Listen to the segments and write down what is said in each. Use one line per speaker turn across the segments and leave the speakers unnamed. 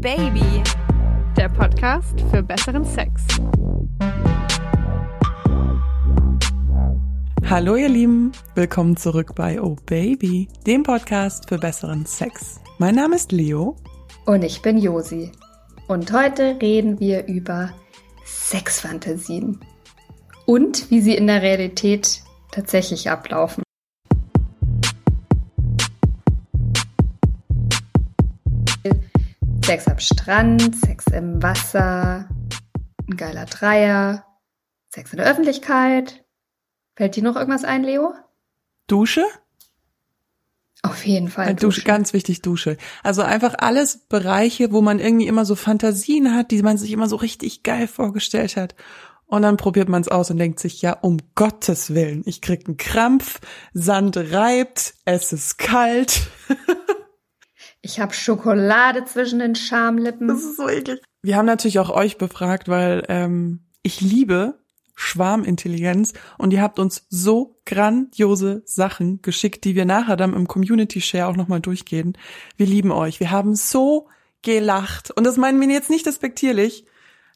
Baby, der Podcast für besseren Sex.
Hallo ihr Lieben, willkommen zurück bei Oh Baby, dem Podcast für besseren Sex. Mein Name ist Leo.
Und ich bin Josi. Und heute reden wir über Sexfantasien und wie sie in der Realität tatsächlich ablaufen. Sex am Strand, Sex im Wasser, ein geiler Dreier, Sex in der Öffentlichkeit. Fällt dir noch irgendwas ein, Leo?
Dusche?
Auf jeden Fall.
Dusche. Dusche. Ganz wichtig, Dusche. Also einfach alles Bereiche, wo man irgendwie immer so Fantasien hat, die man sich immer so richtig geil vorgestellt hat. Und dann probiert man es aus und denkt sich, ja, um Gottes Willen, ich krieg einen Krampf, Sand reibt, es ist kalt.
Ich habe Schokolade zwischen den Schamlippen.
Das ist so eklig. Wir haben natürlich auch euch befragt, weil ähm, ich liebe Schwarmintelligenz und ihr habt uns so grandiose Sachen geschickt, die wir nachher dann im Community Share auch nochmal durchgehen. Wir lieben euch. Wir haben so gelacht und das meinen wir jetzt nicht despektierlich,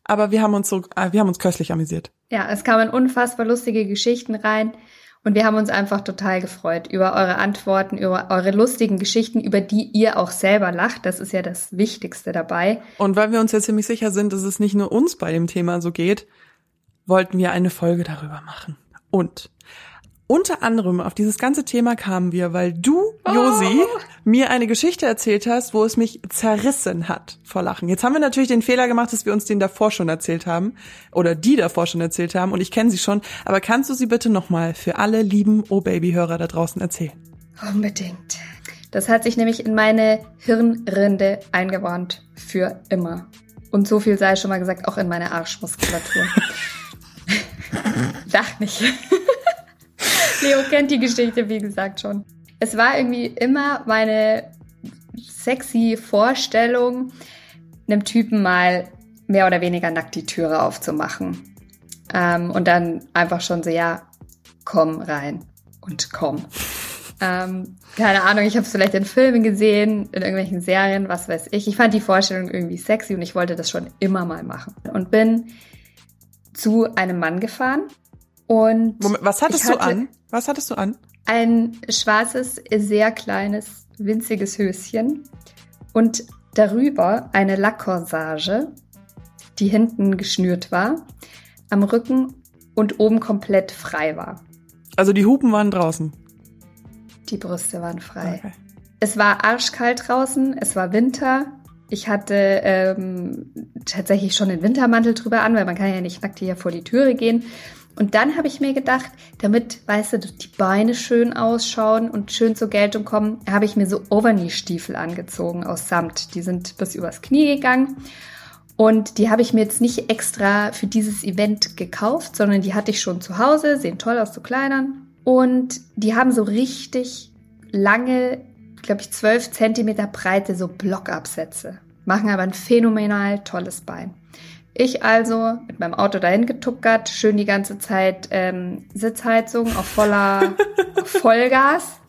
aber wir haben uns so, äh, wir haben uns köstlich amüsiert.
Ja, es kamen unfassbar lustige Geschichten rein. Und wir haben uns einfach total gefreut über eure Antworten, über eure lustigen Geschichten, über die ihr auch selber lacht. Das ist ja das Wichtigste dabei.
Und weil wir uns ja ziemlich sicher sind, dass es nicht nur uns bei dem Thema so geht, wollten wir eine Folge darüber machen. Und unter anderem auf dieses ganze Thema kamen wir, weil du, Josi, oh. mir eine Geschichte erzählt hast, wo es mich zerrissen hat vor Lachen. Jetzt haben wir natürlich den Fehler gemacht, dass wir uns den davor schon erzählt haben oder die davor schon erzählt haben und ich kenne sie schon. Aber kannst du sie bitte nochmal für alle lieben Oh-Baby-Hörer da draußen erzählen?
Unbedingt. Das hat sich nämlich in meine Hirnrinde eingebrannt. Für immer. Und so viel sei schon mal gesagt, auch in meine Arschmuskulatur. Lach nicht. Leo kennt die Geschichte, wie gesagt, schon. Es war irgendwie immer meine sexy Vorstellung, einem Typen mal mehr oder weniger nackt die Türe aufzumachen. Ähm, und dann einfach schon so, ja, komm rein und komm. Ähm, keine Ahnung, ich habe es vielleicht in Filmen gesehen, in irgendwelchen Serien, was weiß ich. Ich fand die Vorstellung irgendwie sexy und ich wollte das schon immer mal machen. Und bin zu einem Mann gefahren und
Moment, was hattest hatte, du an? Was hattest du an?
Ein schwarzes, sehr kleines, winziges Höschen und darüber eine Lackcorsage, die hinten geschnürt war, am Rücken und oben komplett frei war.
Also die Hupen waren draußen.
Die Brüste waren frei. Okay. Es war arschkalt draußen, es war Winter. Ich hatte ähm, tatsächlich schon den Wintermantel drüber an, weil man kann ja nicht nackt hier vor die Türe gehen. Und dann habe ich mir gedacht, damit, weißt du, die Beine schön ausschauen und schön zur Geltung kommen, habe ich mir so Overknee-Stiefel angezogen aus Samt. Die sind bis übers Knie gegangen. Und die habe ich mir jetzt nicht extra für dieses Event gekauft, sondern die hatte ich schon zu Hause, sehen toll aus zu Kleinern. Und die haben so richtig lange, glaube ich, zwölf Zentimeter breite so Blockabsätze. Machen aber ein phänomenal tolles Bein. Ich also mit meinem Auto dahin getuckert, schön die ganze Zeit ähm, Sitzheizung auf voller Vollgas.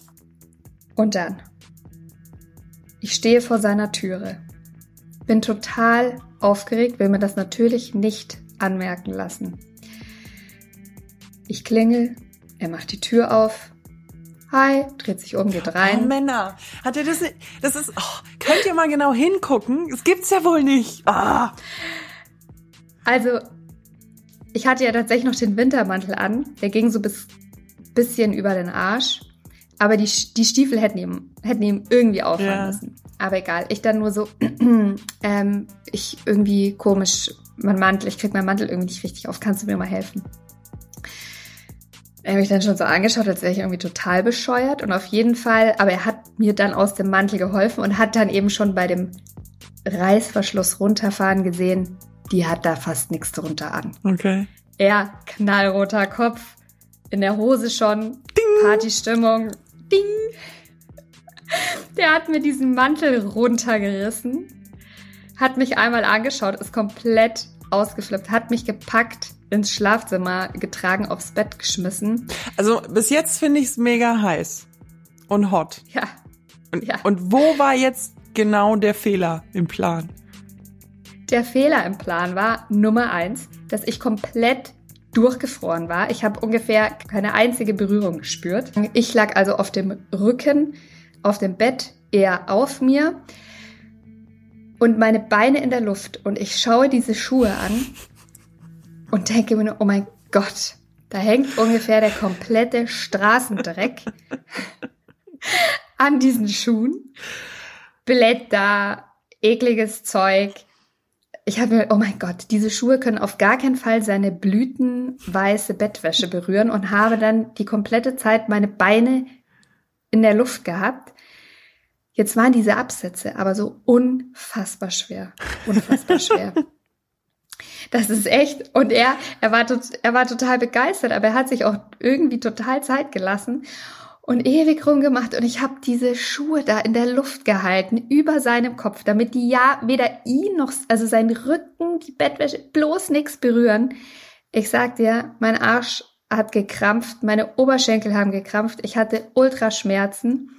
Und dann, ich stehe vor seiner Türe, bin total aufgeregt, will mir das natürlich nicht anmerken lassen. Ich klingel, er macht die Tür auf. Hi, dreht sich um, geht rein.
Oh, Männer, hat er das? Das ist. Oh, könnt ihr mal genau hingucken? Es gibt's ja wohl nicht. Ah.
Also, ich hatte ja tatsächlich noch den Wintermantel an. Der ging so bis bisschen über den Arsch. Aber die, die Stiefel hätten ihm, hätten ihm irgendwie auffallen ja. müssen. Aber egal. Ich dann nur so, ähm, ich irgendwie komisch, mein Mantel, ich krieg meinen Mantel irgendwie nicht richtig auf. Kannst du mir mal helfen? Er hat mich dann schon so angeschaut, als wäre ich irgendwie total bescheuert. Und auf jeden Fall, aber er hat mir dann aus dem Mantel geholfen und hat dann eben schon bei dem Reißverschluss runterfahren gesehen, die hat da fast nichts drunter an.
Okay.
Er, knallroter Kopf, in der Hose schon, Ding. Partystimmung, Ding. Der hat mir diesen Mantel runtergerissen, hat mich einmal angeschaut, ist komplett ausgeflippt, hat mich gepackt, ins Schlafzimmer getragen, aufs Bett geschmissen.
Also bis jetzt finde ich es mega heiß und hot.
Ja.
Und,
ja.
und wo war jetzt genau der Fehler im Plan?
Der Fehler im Plan war, Nummer eins, dass ich komplett durchgefroren war. Ich habe ungefähr keine einzige Berührung gespürt. Ich lag also auf dem Rücken, auf dem Bett, eher auf mir und meine Beine in der Luft und ich schaue diese Schuhe an und denke mir nur, oh mein Gott, da hängt ungefähr der komplette Straßendreck an diesen Schuhen. Blätter, ekliges Zeug. Ich habe mir, oh mein Gott, diese Schuhe können auf gar keinen Fall seine blütenweiße Bettwäsche berühren und habe dann die komplette Zeit meine Beine in der Luft gehabt. Jetzt waren diese Absätze aber so unfassbar schwer. Unfassbar schwer. Das ist echt. Und er, er war, er war total begeistert, aber er hat sich auch irgendwie total Zeit gelassen und ewig rumgemacht und ich habe diese Schuhe da in der Luft gehalten über seinem Kopf, damit die ja weder ihn noch, also sein Rücken, die Bettwäsche, bloß nichts berühren. Ich sag dir, mein Arsch hat gekrampft, meine Oberschenkel haben gekrampft, ich hatte Ultraschmerzen.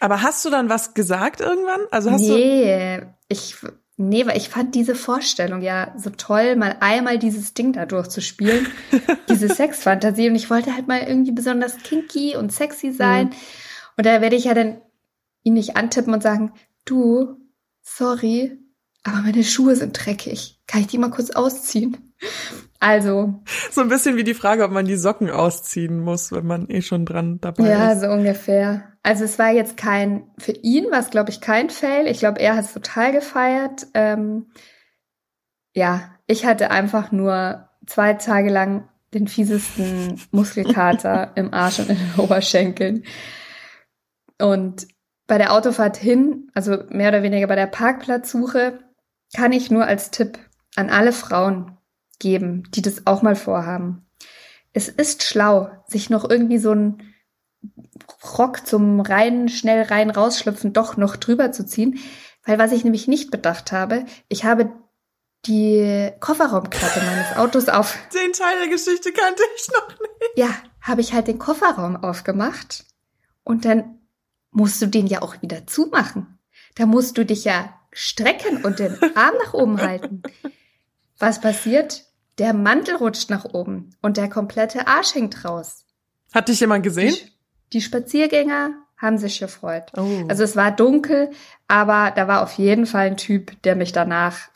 Aber hast du dann was gesagt irgendwann? Also hast
nee, du ich Nee, weil ich fand diese Vorstellung ja so toll, mal einmal dieses Ding da durchzuspielen, diese Sexfantasie. Und ich wollte halt mal irgendwie besonders kinky und sexy sein. Mhm. Und da werde ich ja dann ihn nicht antippen und sagen, du, sorry, aber meine Schuhe sind dreckig. Kann ich die mal kurz ausziehen? Also.
So ein bisschen wie die Frage, ob man die Socken ausziehen muss, wenn man eh schon dran dabei
ja,
ist.
Ja, so ungefähr. Also es war jetzt kein, für ihn war es, glaube ich, kein Fail. Ich glaube, er hat es total gefeiert. Ähm, ja, ich hatte einfach nur zwei Tage lang den fiesesten Muskelkater im Arsch und in den Oberschenkeln. Und bei der Autofahrt hin, also mehr oder weniger bei der Parkplatzsuche, kann ich nur als Tipp an alle Frauen geben, die das auch mal vorhaben. Es ist schlau, sich noch irgendwie so ein Rock zum rein, schnell rein rausschlüpfen doch noch drüber zu ziehen. Weil was ich nämlich nicht bedacht habe, ich habe die Kofferraumklappe meines Autos auf.
Den Teil der Geschichte kannte ich noch nicht.
Ja, habe ich halt den Kofferraum aufgemacht und dann musst du den ja auch wieder zumachen. Da musst du dich ja strecken und den Arm nach oben halten. Was passiert? Der Mantel rutscht nach oben und der komplette Arsch hängt raus.
Hat dich jemand gesehen?
Die, die Spaziergänger haben sich gefreut. Oh. Also es war dunkel, aber da war auf jeden Fall ein Typ, der mich danach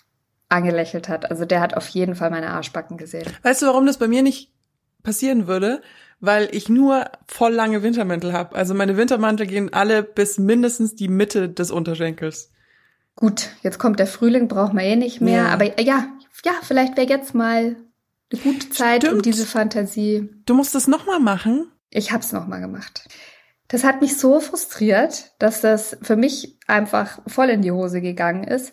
angelächelt hat. Also der hat auf jeden Fall meine Arschbacken gesehen.
Weißt du, warum das bei mir nicht passieren würde? Weil ich nur voll lange Wintermäntel habe. Also meine Wintermantel gehen alle bis mindestens die Mitte des Unterschenkels.
Gut, jetzt kommt der Frühling, braucht man eh nicht mehr. Ja. Aber ja, ja, vielleicht wäre jetzt mal eine gute Zeit, Stimmt. um diese Fantasie.
Du musst es nochmal machen.
Ich hab's nochmal gemacht. Das hat mich so frustriert, dass das für mich einfach voll in die Hose gegangen ist.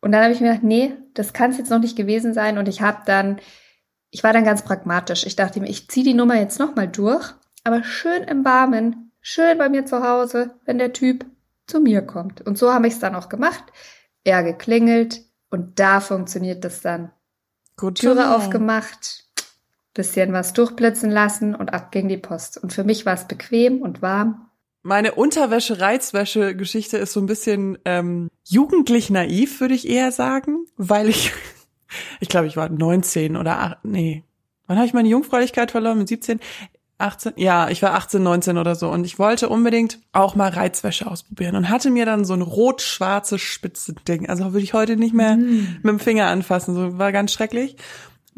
Und dann habe ich mir gedacht, nee, das kann es jetzt noch nicht gewesen sein. Und ich habe dann, ich war dann ganz pragmatisch. Ich dachte mir, ich ziehe die Nummer jetzt nochmal durch, aber schön im Warmen, schön bei mir zu Hause, wenn der Typ zu mir kommt. Und so habe ich es dann auch gemacht. Er geklingelt und da funktioniert das dann. Gut, Türe aufgemacht, bisschen was durchblitzen lassen und ab ging die Post. Und für mich war es bequem und warm.
Meine Unterwäsche-Reizwäsche-Geschichte ist so ein bisschen ähm, jugendlich naiv, würde ich eher sagen, weil ich, ich glaube, ich war 19 oder 8, nee, wann habe ich meine Jungfräulichkeit verloren? Mit 17? 18, ja, ich war 18, 19 oder so und ich wollte unbedingt auch mal Reizwäsche ausprobieren und hatte mir dann so ein rot-schwarzes Spitzending, also würde ich heute nicht mehr mm. mit dem Finger anfassen, so war ganz schrecklich.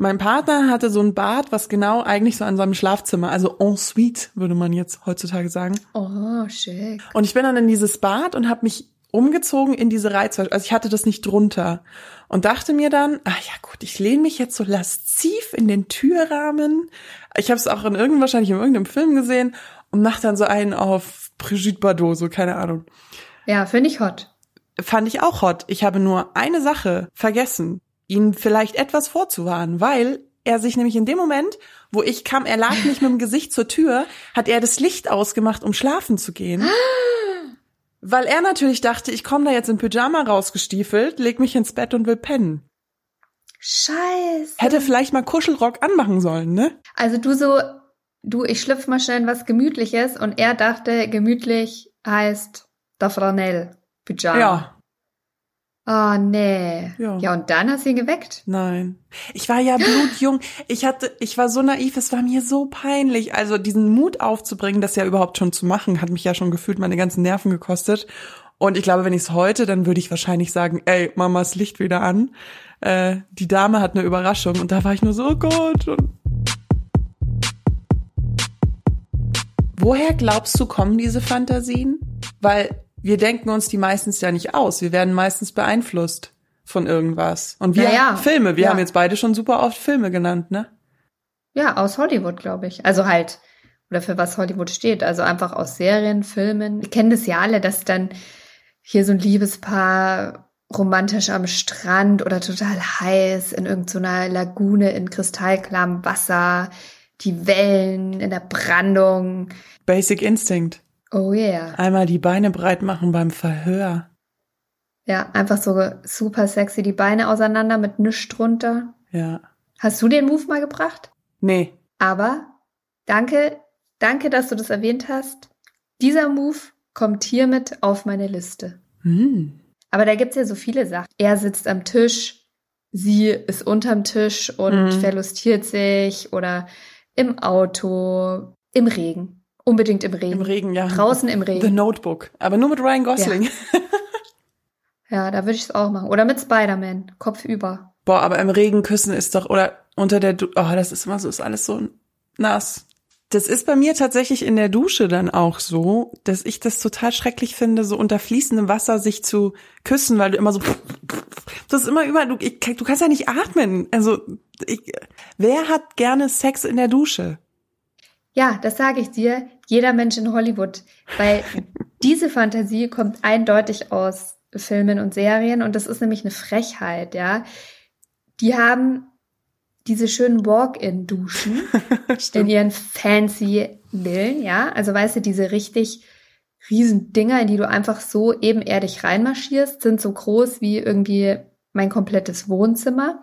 Mein Partner hatte so ein Bad, was genau eigentlich so an seinem Schlafzimmer, also en suite, würde man jetzt heutzutage sagen.
Oh, schick.
Und ich bin dann in dieses Bad und habe mich umgezogen in diese Reizwäsche. Also ich hatte das nicht drunter und dachte mir dann, ah ja gut, ich lehne mich jetzt so lasziv in den Türrahmen. Ich habe es auch in irgendeinem wahrscheinlich in irgendeinem Film gesehen und mach dann so einen auf Brigitte Bardot, so keine Ahnung.
Ja, finde ich hot.
Fand ich auch hot. Ich habe nur eine Sache vergessen ihn vielleicht etwas vorzuwarnen, weil er sich nämlich in dem Moment, wo ich kam, er lag nicht mit dem Gesicht zur Tür, hat er das Licht ausgemacht, um schlafen zu gehen. weil er natürlich dachte, ich komme da jetzt in Pyjama rausgestiefelt, leg mich ins Bett und will pennen.
Scheiße.
Hätte vielleicht mal Kuschelrock anmachen sollen, ne?
Also du so, du, ich schlüpf mal schnell in was Gemütliches und er dachte, gemütlich heißt da Franel, Pyjama. Ja. Oh, nee. Ja. ja, und dann hast du ihn geweckt?
Nein. Ich war ja blutjung. Ich hatte, ich war so naiv, es war mir so peinlich. Also diesen Mut aufzubringen, das ja überhaupt schon zu machen, hat mich ja schon gefühlt meine ganzen Nerven gekostet. Und ich glaube, wenn ich es heute, dann würde ich wahrscheinlich sagen, ey, Mamas Licht wieder an. Äh, die Dame hat eine Überraschung. Und da war ich nur so, oh Gott. Und Woher glaubst du, kommen diese Fantasien? Weil wir denken uns die meistens ja nicht aus. Wir werden meistens beeinflusst von irgendwas. Und wir ja, Filme. Wir ja. haben jetzt beide schon super oft Filme genannt, ne?
Ja, aus Hollywood, glaube ich. Also halt, oder für was Hollywood steht. Also einfach aus Serien, Filmen. Wir kennen das ja alle, dass dann hier so ein Liebespaar romantisch am Strand oder total heiß in irgendeiner so Lagune in kristallklarem Wasser, die Wellen in der Brandung.
Basic Instinct.
Oh yeah.
Einmal die Beine breit machen beim Verhör.
Ja, einfach so super sexy, die Beine auseinander mit nichts drunter.
Ja.
Hast du den Move mal gebracht?
Nee.
Aber danke, danke, dass du das erwähnt hast. Dieser Move kommt hiermit auf meine Liste.
Hm.
Aber da gibt's ja so viele Sachen. Er sitzt am Tisch, sie ist unterm Tisch und hm. verlustiert sich oder im Auto, im Regen. Unbedingt im Regen.
Im Regen, ja.
Draußen im Regen.
The Notebook. Aber nur mit Ryan Gosling.
Ja, ja da würde ich es auch machen. Oder mit Spider-Man. Kopf über.
Boah, aber im Regen küssen ist doch, oder unter der, du oh, das ist immer so, ist alles so nass. Das ist bei mir tatsächlich in der Dusche dann auch so, dass ich das total schrecklich finde, so unter fließendem Wasser sich zu küssen, weil du immer so, das ist immer über, du, ich, du kannst ja nicht atmen. Also, ich, wer hat gerne Sex in der Dusche?
Ja, das sage ich dir, jeder Mensch in Hollywood, weil diese Fantasie kommt eindeutig aus Filmen und Serien und das ist nämlich eine Frechheit, ja. Die haben diese schönen Walk-in-Duschen in ihren fancy Villen, ja. Also weißt du, diese richtig riesen Dinger, in die du einfach so ebenerdig reinmarschierst, sind so groß wie irgendwie mein komplettes Wohnzimmer.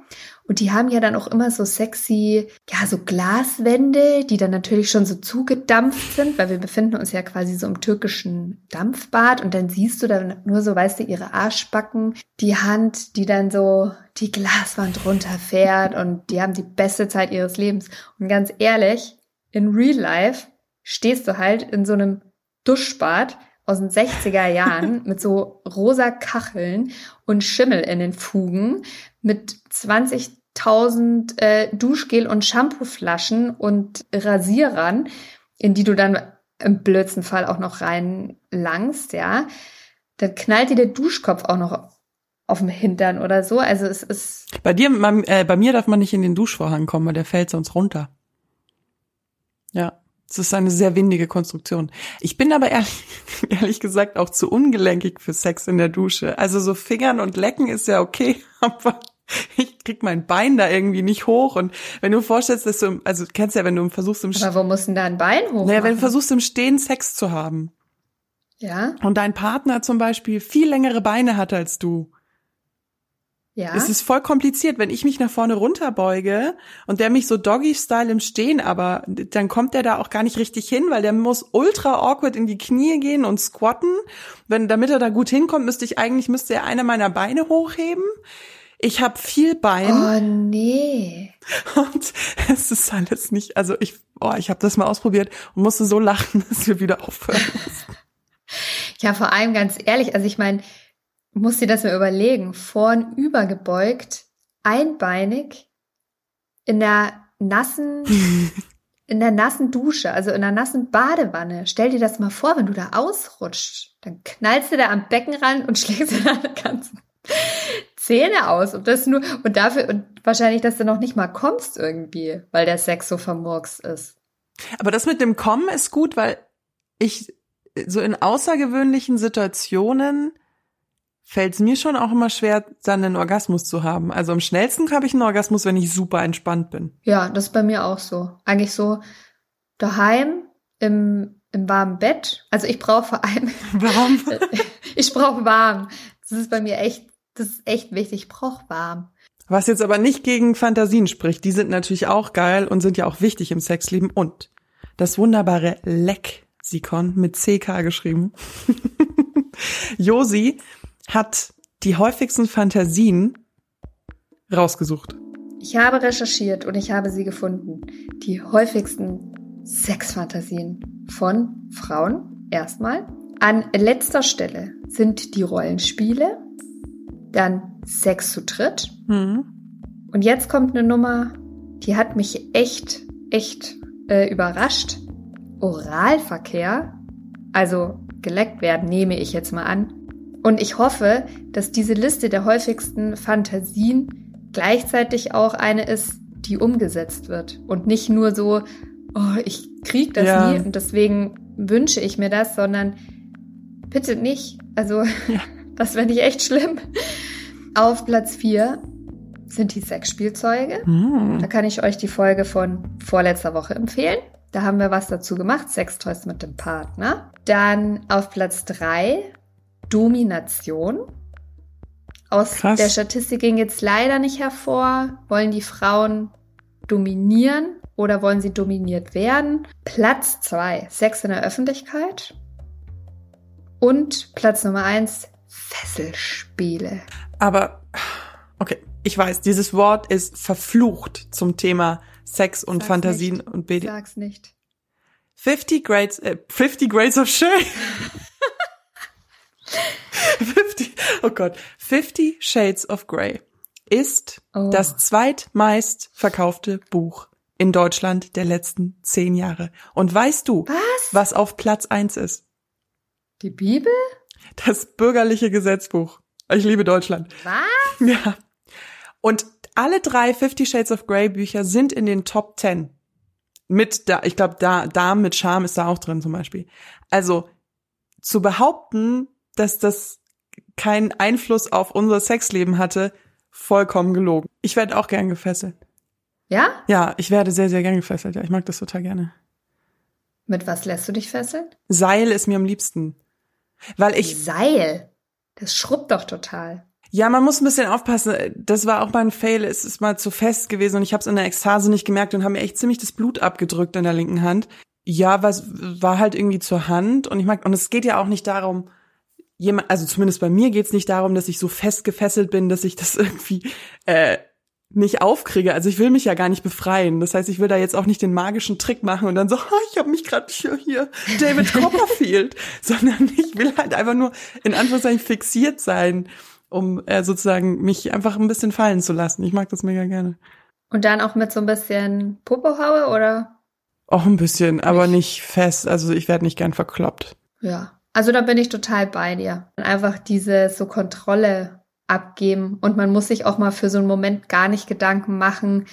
Und die haben ja dann auch immer so sexy, ja, so Glaswände, die dann natürlich schon so zugedampft sind, weil wir befinden uns ja quasi so im türkischen Dampfbad und dann siehst du dann nur so, weißt du, ihre Arschbacken, die Hand, die dann so die Glaswand runterfährt und die haben die beste Zeit ihres Lebens. Und ganz ehrlich, in Real Life stehst du halt in so einem Duschbad aus den 60er Jahren mit so rosa Kacheln und Schimmel in den Fugen mit 20.000 äh, Duschgel- und Shampooflaschen und Rasierern, in die du dann im blödsten Fall auch noch reinlangst, ja. Dann knallt dir der Duschkopf auch noch auf dem Hintern oder so. Also es ist.
Bei dir, äh, bei mir darf man nicht in den Duschvorhang kommen, weil der fällt sonst runter. Ja. Es ist eine sehr windige Konstruktion. Ich bin aber ehrlich, ehrlich gesagt auch zu ungelenkig für Sex in der Dusche. Also so Fingern und Lecken ist ja okay, aber ich krieg mein Bein da irgendwie nicht hoch. Und wenn du vorstellst, dass du, also du kennst ja, wenn du versuchst im
Aber wo musst denn da ein Bein hoch?
Naja, wenn du versuchst im Stehen Sex zu haben.
Ja.
Und dein Partner zum Beispiel viel längere Beine hat als du.
Ja.
Es ist voll kompliziert, wenn ich mich nach vorne runterbeuge und der mich so Doggy-Style im Stehen, aber dann kommt der da auch gar nicht richtig hin, weil der muss ultra awkward in die Knie gehen und squatten. Wenn, damit er da gut hinkommt, müsste ich eigentlich, müsste er eine meiner Beine hochheben. Ich habe viel Bein.
Oh nee.
Und es ist alles nicht, also ich, oh, ich habe das mal ausprobiert und musste so lachen, dass wir wieder aufhören mussten.
Ja, vor allem ganz ehrlich, also ich meine, muss dir das mal überlegen, vorn übergebeugt, einbeinig, in der nassen, in der nassen Dusche, also in der nassen Badewanne. Stell dir das mal vor, wenn du da ausrutscht, dann knallst du da am Beckenrand und schlägst dir deine ganzen Zähne aus und das nur und dafür und wahrscheinlich, dass du noch nicht mal kommst irgendwie, weil der Sex so vermurks ist.
Aber das mit dem Kommen ist gut, weil ich so in außergewöhnlichen Situationen fällt es mir schon auch immer schwer, dann einen Orgasmus zu haben. Also am schnellsten habe ich einen Orgasmus, wenn ich super entspannt bin.
Ja, das ist bei mir auch so. Eigentlich so daheim im, im warmen Bett. Also ich brauche vor allem
warm.
ich brauche warm. Das ist bei mir echt, das ist echt wichtig. Ich brauche warm.
Was jetzt aber nicht gegen Fantasien spricht, die sind natürlich auch geil und sind ja auch wichtig im Sexleben. Und das wunderbare Lexikon mit CK geschrieben. Josi hat die häufigsten Fantasien rausgesucht.
Ich habe recherchiert und ich habe sie gefunden. Die häufigsten Sexfantasien von Frauen erstmal. An letzter Stelle sind die Rollenspiele, dann Sex zu dritt. Mhm. Und jetzt kommt eine Nummer, die hat mich echt, echt äh, überrascht. Oralverkehr, also geleckt werden, nehme ich jetzt mal an. Und ich hoffe, dass diese Liste der häufigsten Fantasien gleichzeitig auch eine ist, die umgesetzt wird. Und nicht nur so, oh, ich krieg das ja. nie und deswegen wünsche ich mir das, sondern bitte nicht. Also, ja. das wäre nicht echt schlimm. Auf Platz 4 sind die Sexspielzeuge. Mhm. Da kann ich euch die Folge von vorletzter Woche empfehlen. Da haben wir was dazu gemacht, Sextoys mit dem Partner. Dann auf Platz 3 Domination. Aus Krass. der Statistik ging jetzt leider nicht hervor, wollen die Frauen dominieren oder wollen sie dominiert werden? Platz 2 Sex in der Öffentlichkeit. Und Platz Nummer 1 Fesselspiele.
Aber, okay, ich weiß, dieses Wort ist verflucht zum Thema Sex und Sag's Fantasien
nicht.
und BD.
Sag's nicht.
50 Grades, äh, 50 Grades of Shame. 50, oh Gott, 50 Shades of Grey ist oh. das zweitmeist verkaufte Buch in Deutschland der letzten zehn Jahre. Und weißt du,
was,
was auf Platz eins ist?
Die Bibel?
Das bürgerliche Gesetzbuch. Ich liebe Deutschland.
Was?
Ja. Und alle drei Fifty Shades of Grey Bücher sind in den Top Ten. Mit da, ich glaube, da, da mit Charme ist da auch drin zum Beispiel. Also zu behaupten, dass das keinen Einfluss auf unser Sexleben hatte, vollkommen gelogen. Ich werde auch gern gefesselt.
Ja?
Ja, ich werde sehr, sehr gern gefesselt. Ja, ich mag das total gerne.
Mit was lässt du dich fesseln?
Seil ist mir am liebsten. Weil ich.
Seil? Das schrubbt doch total.
Ja, man muss ein bisschen aufpassen. Das war auch mal ein Fail. Es ist mal zu fest gewesen und ich habe es in der Ekstase nicht gemerkt und habe mir echt ziemlich das Blut abgedrückt in der linken Hand. Ja, was war halt irgendwie zur Hand und ich mag und es geht ja auch nicht darum, jemand, also zumindest bei mir geht's nicht darum, dass ich so fest gefesselt bin, dass ich das irgendwie äh, nicht aufkriege. Also ich will mich ja gar nicht befreien. Das heißt, ich will da jetzt auch nicht den magischen Trick machen und dann so, oh, ich habe mich gerade hier, hier David Copperfield, sondern ich will halt einfach nur in Anführungszeichen fixiert sein, um äh, sozusagen mich einfach ein bisschen fallen zu lassen. Ich mag das mega gerne.
Und dann auch mit so ein bisschen Popohaue oder?
Auch ein bisschen, aber nicht fest. Also ich werde nicht gern verkloppt.
Ja. Also da bin ich total bei dir. Einfach diese so Kontrolle abgeben und man muss sich auch mal für so einen Moment gar nicht Gedanken machen,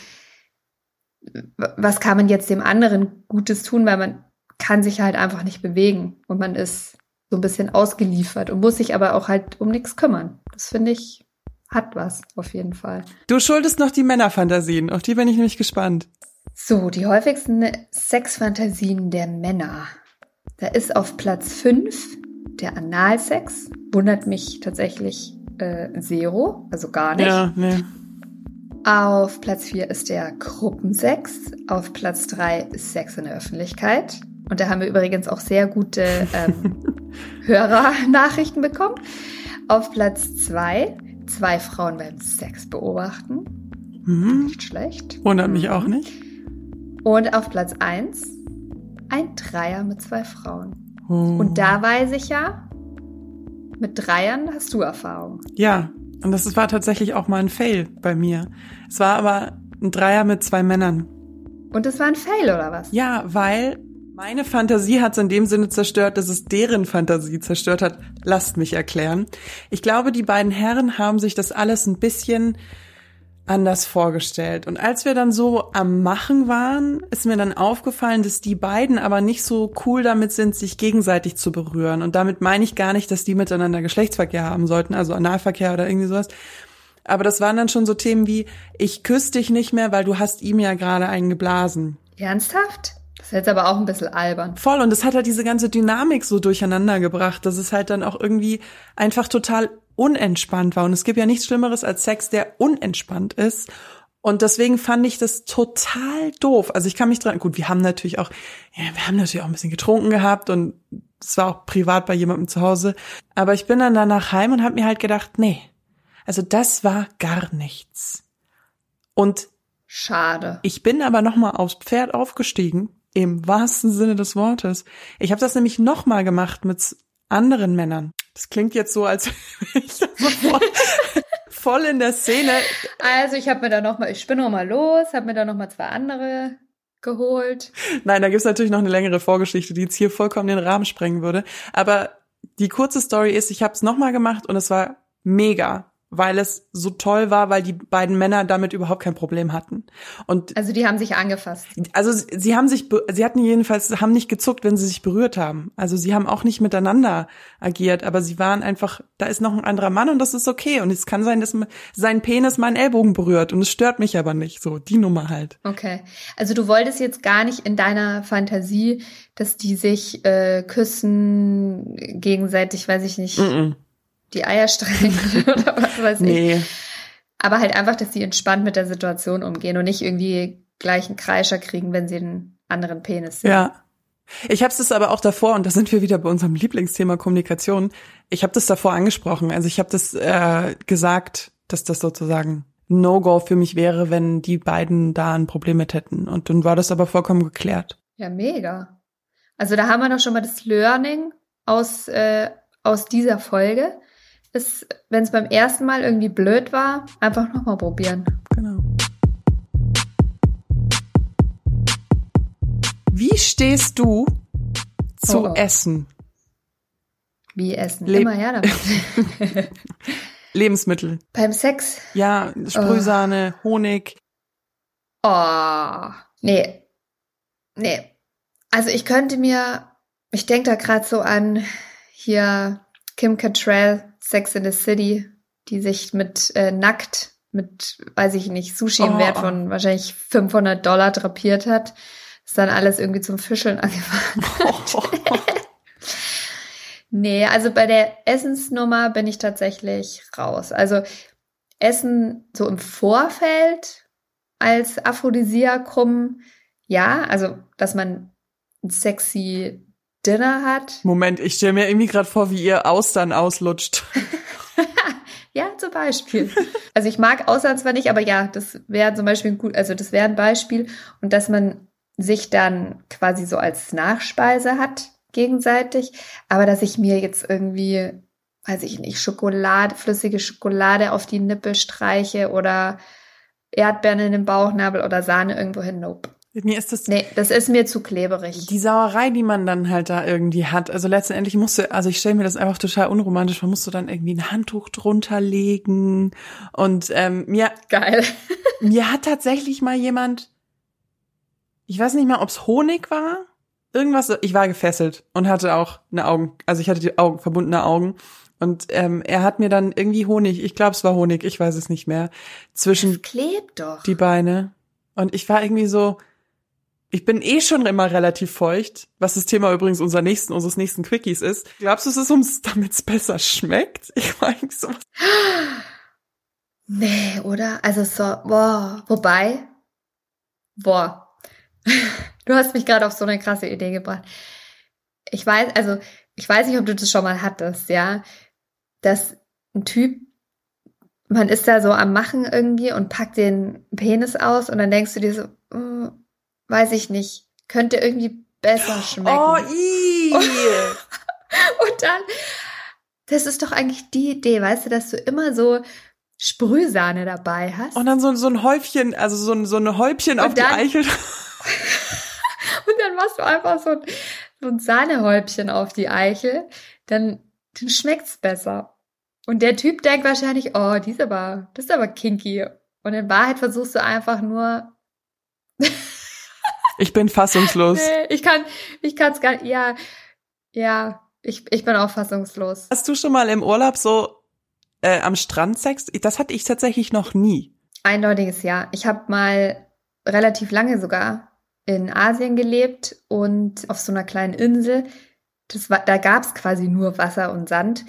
was kann man jetzt dem anderen Gutes tun, weil man kann sich halt einfach nicht bewegen und man ist so ein bisschen ausgeliefert und muss sich aber auch halt um nichts kümmern. Das finde ich hat was auf jeden Fall.
Du schuldest noch die Männerfantasien, auf die bin ich nämlich gespannt.
So, die häufigsten Sexfantasien der Männer. Da ist auf Platz 5 der Analsex. Wundert mich tatsächlich äh, zero, also gar nicht.
Ja, nee.
Auf Platz 4 ist der Gruppensex. Auf Platz 3 ist Sex in der Öffentlichkeit. Und da haben wir übrigens auch sehr gute ähm, Hörernachrichten bekommen. Auf Platz 2 zwei Frauen beim Sex beobachten. Mhm. Nicht schlecht.
Wundert mich auch nicht.
Und auf Platz 1 ein Dreier mit zwei Frauen. Oh. Und da weiß ich ja, mit Dreiern hast du Erfahrung.
Ja, und das war tatsächlich auch mal ein Fail bei mir. Es war aber ein Dreier mit zwei Männern.
Und es war ein Fail, oder was?
Ja, weil meine Fantasie hat es in dem Sinne zerstört, dass es deren Fantasie zerstört hat. Lasst mich erklären. Ich glaube, die beiden Herren haben sich das alles ein bisschen anders vorgestellt. Und als wir dann so am Machen waren, ist mir dann aufgefallen, dass die beiden aber nicht so cool damit sind, sich gegenseitig zu berühren. Und damit meine ich gar nicht, dass die miteinander Geschlechtsverkehr haben sollten, also Analverkehr oder irgendwie sowas. Aber das waren dann schon so Themen wie, ich küsse dich nicht mehr, weil du hast ihm ja gerade einen geblasen.
Ernsthaft? Das ist jetzt aber auch ein bisschen albern.
Voll, und das hat halt diese ganze Dynamik so durcheinander gebracht, dass es halt dann auch irgendwie einfach total unentspannt war. Und es gibt ja nichts Schlimmeres als Sex, der unentspannt ist. Und deswegen fand ich das total doof. Also ich kann mich dran, gut, wir haben natürlich auch, ja, wir haben natürlich auch ein bisschen getrunken gehabt und es war auch privat bei jemandem zu Hause. Aber ich bin dann danach heim und habe mir halt gedacht, nee, Also das war gar nichts. Und
Schade.
ich bin aber noch mal aufs Pferd aufgestiegen, im wahrsten Sinne des Wortes. Ich habe das nämlich noch mal gemacht mit anderen Männern. Das klingt jetzt so, als wäre ich voll, voll in der Szene.
Also ich habe mir da noch mal, ich bin noch mal los, habe mir da noch mal zwei andere geholt.
Nein, da gibt's natürlich noch eine längere Vorgeschichte, die jetzt hier vollkommen den Rahmen sprengen würde. Aber die kurze Story ist, ich habe es nochmal gemacht und es war mega weil es so toll war, weil die beiden Männer damit überhaupt kein Problem hatten. Und
also die haben sich angefasst.
Also sie haben sich, sie hatten jedenfalls, haben nicht zuckt, wenn sie sich berührt haben. Also sie haben auch nicht miteinander agiert, aber sie waren einfach, da ist noch ein anderer Mann und das ist okay. Und es kann sein, dass sein Penis meinen Ellbogen berührt und es stört mich aber nicht. So die Nummer halt.
Okay, also du wolltest jetzt gar nicht in deiner Fantasie, dass die sich äh, küssen gegenseitig, weiß ich nicht. Mm -mm die Eier streicheln oder was weiß nee. ich. Aber halt einfach, dass sie entspannt mit der Situation umgehen und nicht irgendwie gleich einen Kreischer kriegen, wenn sie einen anderen Penis sehen.
Ja. Ich habe es aber auch davor, und da sind wir wieder bei unserem Lieblingsthema Kommunikation, ich habe das davor angesprochen. Also ich habe das äh, gesagt, dass das sozusagen No-Go für mich wäre, wenn die beiden da ein Problem mit hätten. Und dann war das aber vollkommen geklärt.
Ja, mega. Also da haben wir doch schon mal das Learning aus, äh, aus dieser Folge ist, wenn es beim ersten Mal irgendwie blöd war, einfach nochmal probieren.
Genau. Wie stehst du zu oh, oh. Essen?
Wie Essen? Le Immer her damit.
Lebensmittel.
Beim Sex?
Ja, Sprühsahne, oh. Honig.
Oh, nee. Nee. Also ich könnte mir, ich denke da gerade so an hier Kim Cattrall, Sex in the City, die sich mit äh, nackt, mit, weiß ich nicht, Sushi im oh. Wert von wahrscheinlich 500 Dollar drapiert hat. Ist dann alles irgendwie zum Fischeln angefangen. Oh. nee, also bei der Essensnummer bin ich tatsächlich raus. Also Essen so im Vorfeld als Aphrodisiakum, ja, also dass man ein sexy Dinner hat.
Moment, ich stelle mir irgendwie gerade vor, wie ihr Austern auslutscht.
ja, zum Beispiel. Also ich mag Austern zwar nicht, aber ja, das wäre zum Beispiel ein gut, also das wäre ein Beispiel. Und dass man sich dann quasi so als Nachspeise hat gegenseitig, aber dass ich mir jetzt irgendwie, weiß ich nicht, Schokolade, flüssige Schokolade auf die Nippe streiche oder Erdbeeren in den Bauchnabel oder Sahne irgendwo hin, nope.
Mir ist das.
Nee, das ist mir zu kleberig.
Die Sauerei, die man dann halt da irgendwie hat. Also letztendlich musste, also ich stelle mir das einfach total unromantisch. Man musste dann irgendwie ein Handtuch drunter legen. Und ähm, mir.
Geil.
mir hat tatsächlich mal jemand, ich weiß nicht mal, ob's Honig war. Irgendwas, ich war gefesselt und hatte auch eine Augen, also ich hatte die Augen, verbundene Augen. Und ähm, er hat mir dann irgendwie Honig, ich glaube es war Honig, ich weiß es nicht mehr, zwischen
das klebt doch.
die Beine. Und ich war irgendwie so, ich bin eh schon immer relativ feucht, was das Thema übrigens unserer nächsten, unseres nächsten Quickies ist. Glaubst du, es ist ums, damit es besser schmeckt? Ich meine so.
Nee, oder? Also so, boah. Wobei, boah. Du hast mich gerade auf so eine krasse Idee gebracht. Ich weiß, also, ich weiß nicht, ob du das schon mal hattest, ja. Dass ein Typ, man ist da so am Machen irgendwie und packt den Penis aus und dann denkst du dir so, mm, weiß ich nicht, könnte irgendwie besser schmecken.
Oh, ii.
Und dann, das ist doch eigentlich die Idee, weißt du, dass du immer so Sprühsahne dabei hast.
Und dann so, so ein Häufchen, also so ein, so ein Häubchen und auf dann, die Eichel.
und dann machst du einfach so ein, so ein Sahnehäubchen auf die Eichel, dann, dann schmeckt's besser. Und der Typ denkt wahrscheinlich, oh, die ist aber, das ist aber kinky. Und in Wahrheit versuchst du einfach nur
ich bin fassungslos.
Nee, ich kann, ich kann es gar nicht. Ja, ja, ich, ich bin auch fassungslos.
Hast du schon mal im Urlaub so äh, am Strand Sex? Das hatte ich tatsächlich noch nie.
Eindeutiges Ja. Ich habe mal relativ lange sogar in Asien gelebt und auf so einer kleinen Insel. Das war, da gab es quasi nur Wasser und Sand.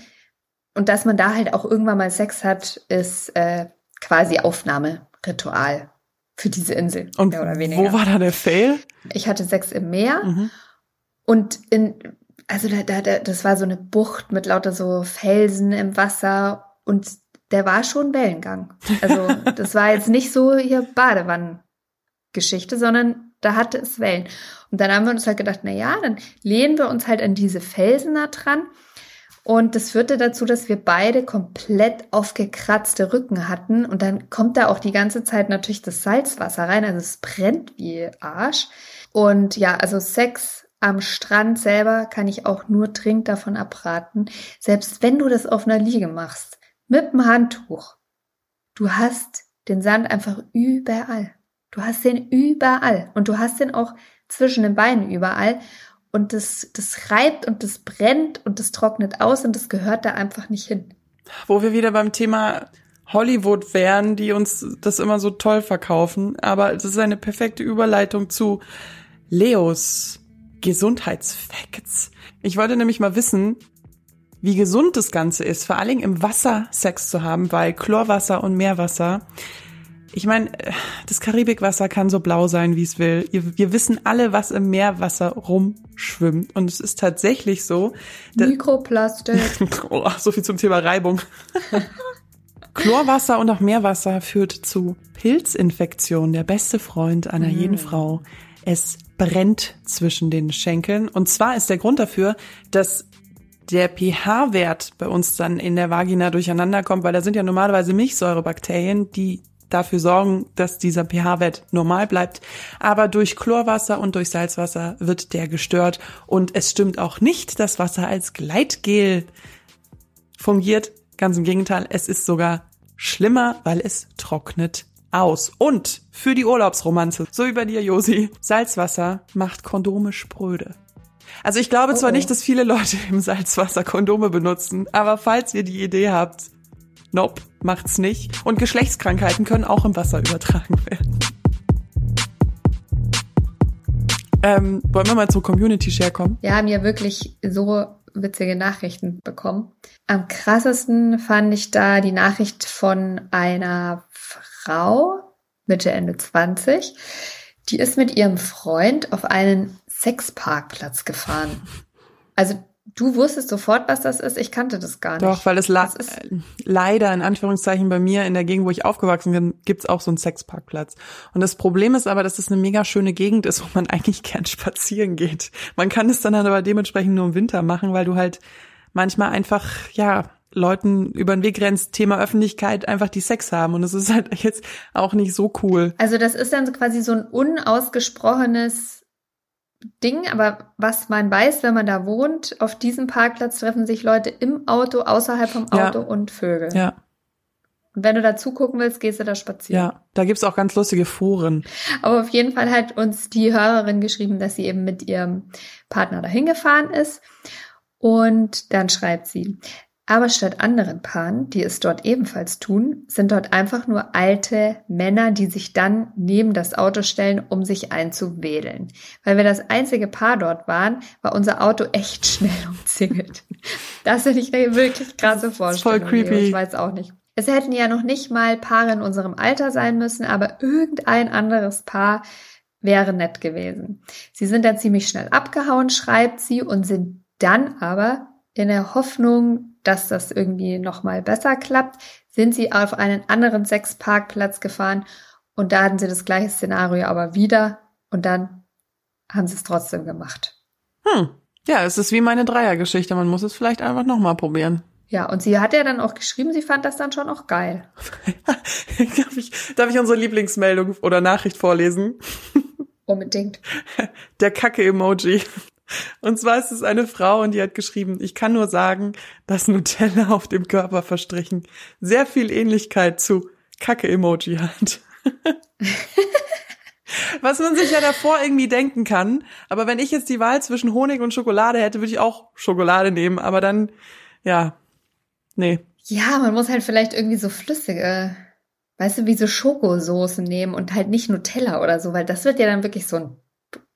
Und dass man da halt auch irgendwann mal Sex hat, ist äh, quasi Aufnahmeritual für diese Insel.
Und mehr oder weniger. wo war da der Fail?
Ich hatte Sex im Meer mhm. und in, also da, da, da, das war so eine Bucht mit lauter so Felsen im Wasser und der war schon Wellengang. Also das war jetzt nicht so hier Badewannengeschichte, sondern da hatte es Wellen. Und dann haben wir uns halt gedacht, na ja, dann lehnen wir uns halt an diese Felsen da dran. Und das führte dazu, dass wir beide komplett aufgekratzte Rücken hatten. Und dann kommt da auch die ganze Zeit natürlich das Salzwasser rein. Also es brennt wie Arsch. Und ja, also Sex am Strand selber kann ich auch nur dringend davon abraten. Selbst wenn du das auf einer Liege machst, mit dem Handtuch, du hast den Sand einfach überall. Du hast den überall und du hast den auch zwischen den Beinen überall und das, das reibt und das brennt und das trocknet aus und das gehört da einfach nicht hin.
Wo wir wieder beim Thema Hollywood wären, die uns das immer so toll verkaufen, aber es ist eine perfekte Überleitung zu Leos Gesundheitsfacts. Ich wollte nämlich mal wissen, wie gesund das Ganze ist, vor allen Dingen im Wasser Sex zu haben, weil Chlorwasser und Meerwasser ich meine, das Karibikwasser kann so blau sein, wie es will. Wir wissen alle, was im Meerwasser rumschwimmt. Und es ist tatsächlich so.
Mikroplastik.
oh, so viel zum Thema Reibung. Chlorwasser und auch Meerwasser führt zu Pilzinfektionen. Der beste Freund einer mm. jeden Frau. Es brennt zwischen den Schenkeln. Und zwar ist der Grund dafür, dass der pH-Wert bei uns dann in der Vagina durcheinander kommt, weil da sind ja normalerweise Milchsäurebakterien, die dafür sorgen, dass dieser pH-Wert normal bleibt. Aber durch Chlorwasser und durch Salzwasser wird der gestört. Und es stimmt auch nicht, dass Wasser als Gleitgel fungiert. Ganz im Gegenteil, es ist sogar schlimmer, weil es trocknet aus. Und für die Urlaubsromanze, so wie bei dir, Josi, Salzwasser macht Kondome spröde. Also ich glaube zwar oh oh. nicht, dass viele Leute im Salzwasser Kondome benutzen, aber falls ihr die Idee habt, Nope, macht's nicht. Und Geschlechtskrankheiten können auch im Wasser übertragen werden. Ähm, wollen wir mal zur Community Share kommen?
Wir haben ja wirklich so witzige Nachrichten bekommen. Am krassesten fand ich da die Nachricht von einer Frau, Mitte, Ende 20. Die ist mit ihrem Freund auf einen Sexparkplatz gefahren. Also Du wusstest sofort, was das ist. Ich kannte das gar nicht.
Doch, weil es la leider in Anführungszeichen bei mir in der Gegend, wo ich aufgewachsen bin, gibt's auch so einen Sexparkplatz. Und das Problem ist aber, dass es eine mega schöne Gegend ist, wo man eigentlich gern spazieren geht. Man kann es dann aber dementsprechend nur im Winter machen, weil du halt manchmal einfach, ja, Leuten über den Weg rennst, Thema Öffentlichkeit, einfach die Sex haben. Und das ist halt jetzt auch nicht so cool.
Also das ist dann quasi so ein unausgesprochenes Ding, aber was man weiß, wenn man da wohnt, auf diesem Parkplatz treffen sich Leute im Auto, außerhalb vom Auto ja. und Vögel.
Ja.
Und wenn du da zugucken willst, gehst du da spazieren.
Ja, da gibt's auch ganz lustige Foren.
Aber auf jeden Fall hat uns die Hörerin geschrieben, dass sie eben mit ihrem Partner dahin gefahren ist. Und dann schreibt sie, aber statt anderen Paaren, die es dort ebenfalls tun, sind dort einfach nur alte Männer, die sich dann neben das Auto stellen, um sich einzuwählen. Weil wir das einzige Paar dort waren, war unser Auto echt schnell umzingelt. Das finde ich eine wirklich krasse Vorstellung.
Voll creepy.
Ich weiß auch nicht. Es hätten ja noch nicht mal Paare in unserem Alter sein müssen, aber irgendein anderes Paar wäre nett gewesen. Sie sind dann ziemlich schnell abgehauen, schreibt sie, und sind dann aber in der Hoffnung, dass das irgendwie nochmal besser klappt, sind sie auf einen anderen Sexparkplatz gefahren und da hatten sie das gleiche Szenario aber wieder und dann haben sie es trotzdem gemacht.
Hm. Ja, es ist wie meine Dreiergeschichte. Man muss es vielleicht einfach nochmal probieren.
Ja, und sie hat ja dann auch geschrieben, sie fand das dann schon auch geil.
darf, ich, darf ich unsere Lieblingsmeldung oder Nachricht vorlesen?
Unbedingt.
Der Kacke-Emoji. Und zwar ist es eine Frau und die hat geschrieben, ich kann nur sagen, dass Nutella auf dem Körper verstrichen sehr viel Ähnlichkeit zu Kacke-Emoji hat. Was man sich ja davor irgendwie denken kann. Aber wenn ich jetzt die Wahl zwischen Honig und Schokolade hätte, würde ich auch Schokolade nehmen. Aber dann, ja, nee.
Ja, man muss halt vielleicht irgendwie so flüssige, weißt du, wie so Schokosoßen nehmen und halt nicht Nutella oder so, weil das wird ja dann wirklich so ein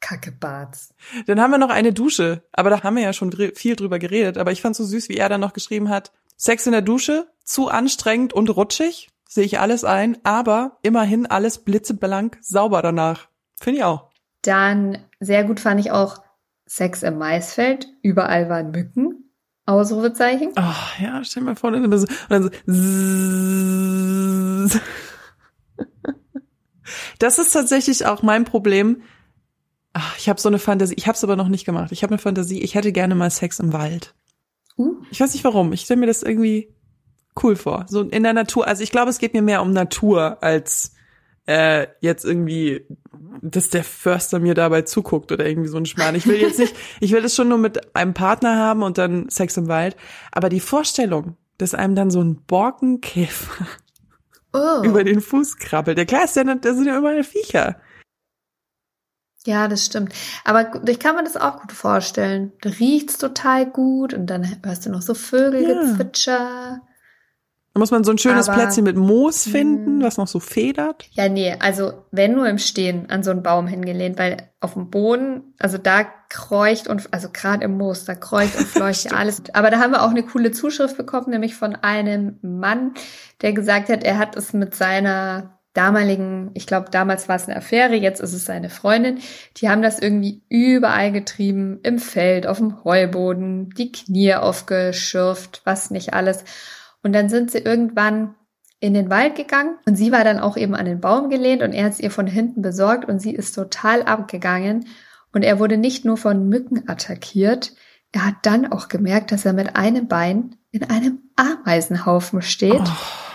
Kackebads.
Dann haben wir noch eine Dusche, aber da haben wir ja schon viel drüber geredet. Aber ich fand so süß, wie er dann noch geschrieben hat: Sex in der Dusche, zu anstrengend und rutschig, sehe ich alles ein, aber immerhin alles blitzeblank sauber danach. Finde ich auch.
Dann sehr gut fand ich auch Sex im Maisfeld. Überall waren Mücken. Ausrufezeichen.
Oh, ja, stell mir vor, dann so, und dann so. Das ist tatsächlich auch mein Problem. Ach, ich habe so eine Fantasie, ich habe es aber noch nicht gemacht. Ich habe eine Fantasie, ich hätte gerne mal Sex im Wald.
Uh.
Ich weiß nicht warum, ich stelle mir das irgendwie cool vor. So in der Natur. Also ich glaube, es geht mir mehr um Natur als äh, jetzt irgendwie, dass der Förster mir dabei zuguckt oder irgendwie so ein Schmarrn. Ich will jetzt nicht, ich will das schon nur mit einem Partner haben und dann Sex im Wald. Aber die Vorstellung, dass einem dann so ein Borkenkäfer
Oh.
über den Fuß krabbelt. Der klar ist ja, da sind ja überall Viecher.
Ja, das stimmt. Aber ich kann mir das auch gut vorstellen. Da riecht's total gut und dann hörst du noch so Vögelgezwitscher.
Da muss man so ein schönes
Aber-
Plätzchen mit Moos finden,
Hm.
was noch so federt.
Ja, nee, also wenn nur im Stehen an so einen Baum hingelehnt, weil auf dem Boden, also da kreucht und, also gerade im Moos, da kreucht und fleucht ja alles. Aber da haben wir auch eine coole Zuschrift bekommen, nämlich von einem Mann, der gesagt hat, er hat es mit seiner damaligen, ich glaube, damals war es eine Affäre, jetzt ist es seine Freundin. Die haben das irgendwie überall getrieben, im Feld, auf dem Heuboden, die Knie aufgeschürft, was nicht alles. Und dann sind sie irgendwann in den Wald gegangen und sie war dann auch eben an den Baum gelehnt und er hat es ihr von hinten besorgt und sie ist total abgegangen und er wurde nicht nur von Mücken attackiert, er hat dann auch gemerkt, dass er mit einem Bein in einem Ameisenhaufen steht,
Komm.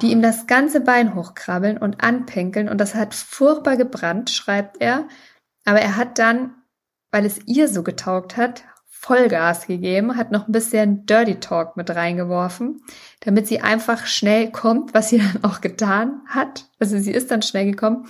Die ihm das ganze Bein hochkrabbeln und anpinkeln und das hat furchtbar gebrannt, schreibt er, aber er hat dann, weil es ihr so getaugt hat, Vollgas gegeben, hat noch ein bisschen Dirty Talk mit reingeworfen, damit sie einfach schnell kommt, was sie dann auch getan hat. Also sie ist dann schnell gekommen.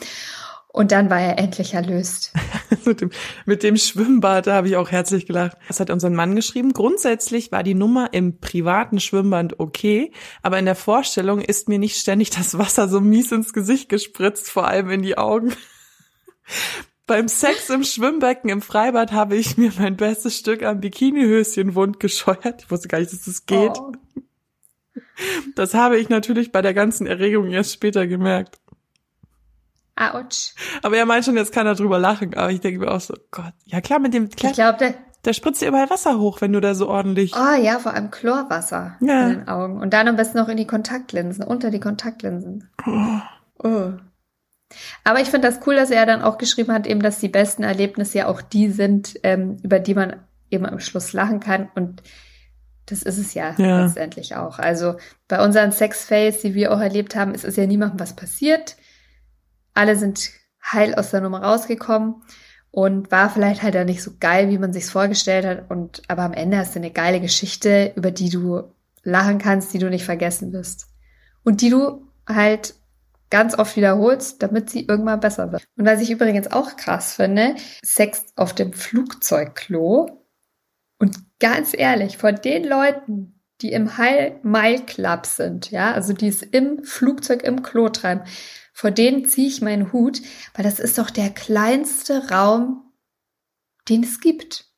Und dann war er endlich erlöst.
mit, dem, mit dem Schwimmbad, da habe ich auch herzlich gelacht. Das hat unseren Mann geschrieben. Grundsätzlich war die Nummer im privaten Schwimmbad okay, aber in der Vorstellung ist mir nicht ständig das Wasser so mies ins Gesicht gespritzt, vor allem in die Augen. Beim Sex im Schwimmbecken im Freibad habe ich mir mein bestes Stück am Bikinihöschen wund gescheuert. Ich wusste gar nicht, dass das geht.
Oh.
Das habe ich natürlich bei der ganzen Erregung erst später gemerkt.
Autsch.
Aber er meint schon, jetzt kann er drüber lachen. Aber ich denke mir auch so, Gott, ja klar, mit dem, klar,
Ich glaube, der,
da spritzt dir überall Wasser hoch, wenn du da so ordentlich.
oh ja, vor allem Chlorwasser
Ja.
in den Augen. Und dann am besten noch in die Kontaktlinsen, unter die Kontaktlinsen. Oh. Aber ich finde das cool, dass er dann auch geschrieben hat, eben, dass die besten Erlebnisse ja auch die sind, ähm, über die man eben am Schluss lachen kann. Und das ist es ja,
Ja.
letztendlich auch. Also bei unseren Sexfails, die wir auch erlebt haben, ist es ja niemandem was passiert. Alle sind heil aus der Nummer rausgekommen und war vielleicht halt dann nicht so geil, wie man sich's vorgestellt hat. Und aber am Ende hast du eine geile Geschichte, über die du lachen kannst, die du nicht vergessen wirst. Und die du halt ganz oft wiederholst, damit sie irgendwann besser wird. Und was ich übrigens auch krass finde, Sex auf dem Flugzeugklo. Und ganz ehrlich, von den Leuten, die im High Mile Club sind, ja, also die es im Flugzeug im Klo treiben, vor denen ziehe ich meinen Hut, weil das ist doch der kleinste Raum, den es gibt.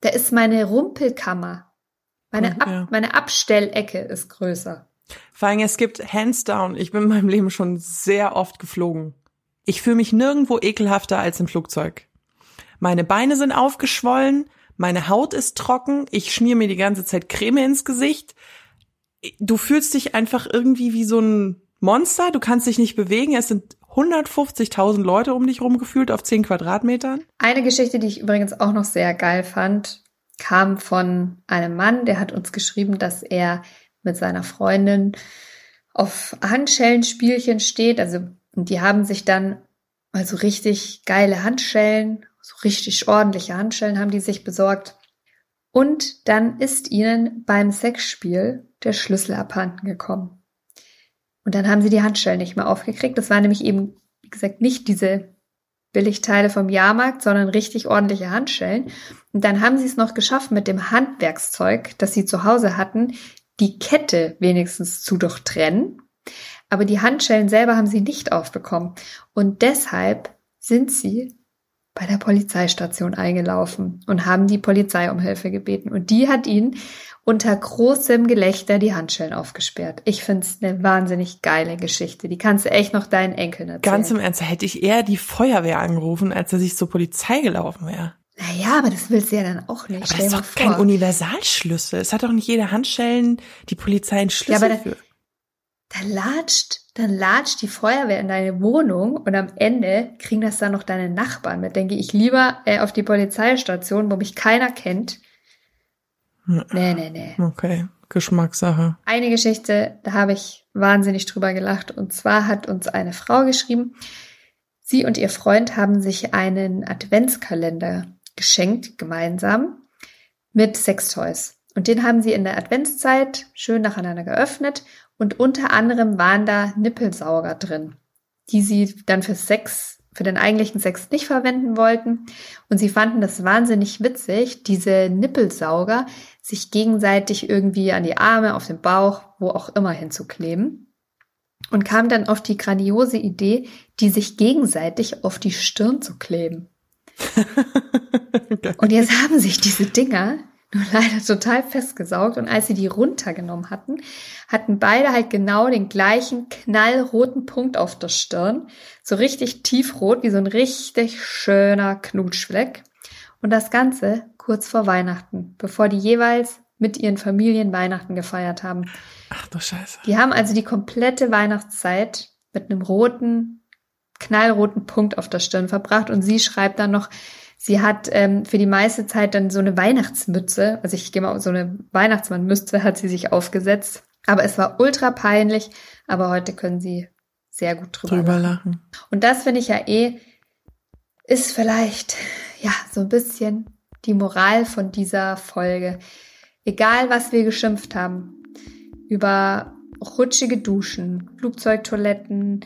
Da ist meine Rumpelkammer. Meine, Ab
Ja.
meine Abstellecke ist größer.
Vor allem, es gibt hands down. Ich bin in meinem Leben schon sehr oft geflogen. Ich fühle mich nirgendwo ekelhafter als im Flugzeug. Meine Beine sind aufgeschwollen, meine Haut ist trocken, ich schmier mir die ganze Zeit Creme ins Gesicht. Du fühlst dich einfach irgendwie wie so ein Monster, du kannst dich nicht bewegen, es sind 150.000 Leute um dich rum gefühlt auf 10 Quadratmetern.
Eine Geschichte, die ich übrigens auch noch sehr geil fand, kam von einem Mann, der hat uns geschrieben, dass er mit seiner Freundin auf Handschellenspielchen steht. Also, die haben sich dann also richtig geile Handschellen, so richtig ordentliche Handschellen haben die sich besorgt. Und dann ist ihnen beim Sexspiel der Schlüssel abhanden gekommen. Und dann haben sie die Handschellen nicht mehr aufgekriegt. Das war nämlich eben, wie gesagt, nicht diese Billigteile vom Jahrmarkt, sondern richtig ordentliche Handschellen. Und dann haben sie es noch geschafft, mit dem Handwerkszeug, das sie zu Hause hatten, die Kette wenigstens zu durchtrennen. Aber die Handschellen selber haben sie nicht aufbekommen. Und deshalb sind sie bei der Polizeistation eingelaufen und haben die Polizei um Hilfe gebeten. Und die hat ihnen unter großem Gelächter die Handschellen aufgesperrt. Ich finde es eine wahnsinnig geile Geschichte. Die kannst du echt noch deinen Enkeln erzählen.
Ganz im Ernst, da hätte ich eher die Feuerwehr angerufen, als dass ich zur Polizei gelaufen wäre.
Naja, aber das willst du ja dann auch nicht.
Aber
Stell
das ist doch kein. Universalschlüssel. Es hat doch nicht jede Handschellen die Polizei einen Schlüssel
aber da-
für.
Dann latscht, dann latscht die Feuerwehr in deine Wohnung und am Ende kriegen das dann noch deine Nachbarn mit. Denke ich lieber äh, auf die Polizeistation, wo mich keiner kennt. Nee, nee, nee.
Okay, Geschmackssache.
Eine Geschichte, da habe ich wahnsinnig drüber gelacht. Und zwar hat uns eine Frau geschrieben, sie und ihr Freund haben sich einen Adventskalender geschenkt, gemeinsam, mit Sextoys. Und den haben sie in der Adventszeit schön nacheinander geöffnet und unter anderem waren da Nippelsauger drin, die sie dann für Sex, für den eigentlichen Sex nicht verwenden wollten. Und sie fanden das wahnsinnig witzig, diese Nippelsauger sich gegenseitig irgendwie an die Arme, auf den Bauch, wo auch immer hinzukleben. Und kam dann auf die grandiose Idee, die sich gegenseitig auf die Stirn zu kleben. Und jetzt haben sich diese Dinger nur leider total festgesaugt. Und als sie die runtergenommen hatten, hatten beide halt genau den gleichen knallroten Punkt auf der Stirn. So richtig tiefrot, wie so ein richtig schöner Knutschfleck. Und das Ganze kurz vor Weihnachten, bevor die jeweils mit ihren Familien Weihnachten gefeiert haben.
Ach du Scheiße.
Die haben also die komplette Weihnachtszeit mit einem roten, knallroten Punkt auf der Stirn verbracht und sie schreibt dann noch, sie hat ähm, für die meiste Zeit dann so eine Weihnachtsmütze, also ich gehe mal so eine Weihnachtsmannmütze hat sie sich aufgesetzt, aber es war ultra peinlich, aber heute können sie sehr gut drüber,
Drüber
lachen.
lachen.
Und das finde ich ja eh, ist vielleicht, ja, so ein bisschen die Moral von dieser Folge. Egal, was wir geschimpft haben, über rutschige Duschen, Flugzeugtoiletten,